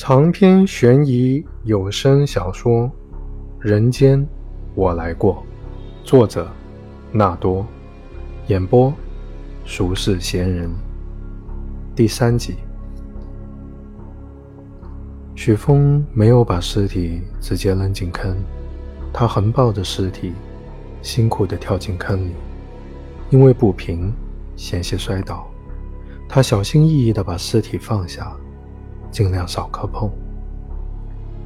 长篇悬疑有声小说《人间我来过》，作者纳多，演播俗世闲人，第三集。许峰没有把尸体直接扔进坑，他横抱着尸体，辛苦地跳进坑里，因为不平，险些摔倒。他小心翼翼地把尸体放下。尽量少磕碰。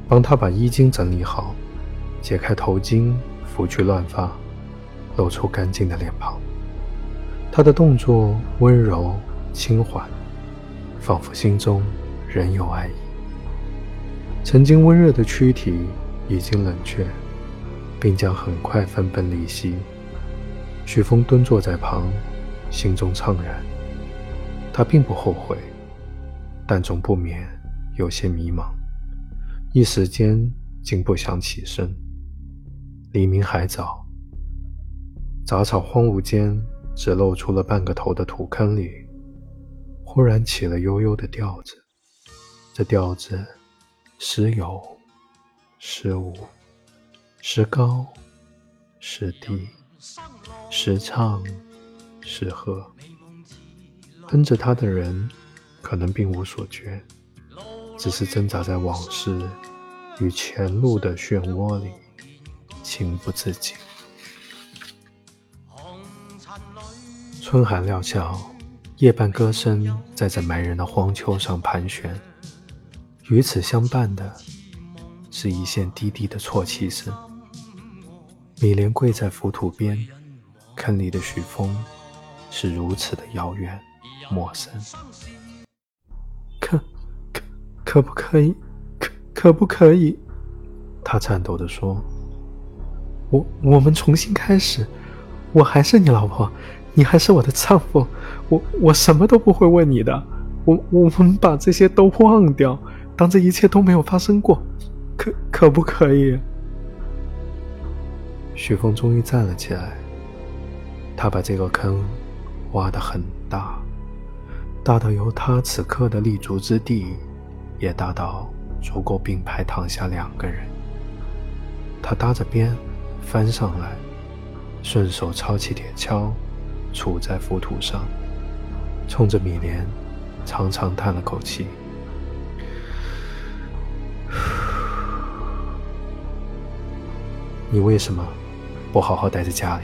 帮他把衣襟整理好，解开头巾，拂去乱发，露出干净的脸庞。他的动作温柔轻缓，仿佛心中仍有爱意。曾经温热的躯体已经冷却，并将很快分崩离析。许峰蹲坐在旁，心中怅然。他并不后悔。但总不免有些迷茫，一时间竟不想起身。黎明还早，杂草荒芜间，只露出了半个头的土坑里，忽然起了悠悠的调子。这调子时有时无，时高时低，时唱时和，跟着他的人。可能并无所觉，只是挣扎在往事与前路的漩涡里，情不自禁。春寒料峭，夜半歌声在这埋人的荒丘上盘旋，与此相伴的是一线低低的啜泣声。米莲跪在浮土边，坑里的许峰是如此的遥远陌生。可不可以？可可不可以？他颤抖地说：“我我们重新开始，我还是你老婆，你还是我的丈夫，我我什么都不会问你的，我我们把这些都忘掉，当这一切都没有发生过，可可不可以？”许峰终于站了起来，他把这个坑挖得很大，大到有他此刻的立足之地。也大到足够并排躺下两个人。他搭着边翻上来，顺手抄起铁锹，杵在浮土上，冲着米莲长长叹了口气：“ 你为什么不好好待在家里？”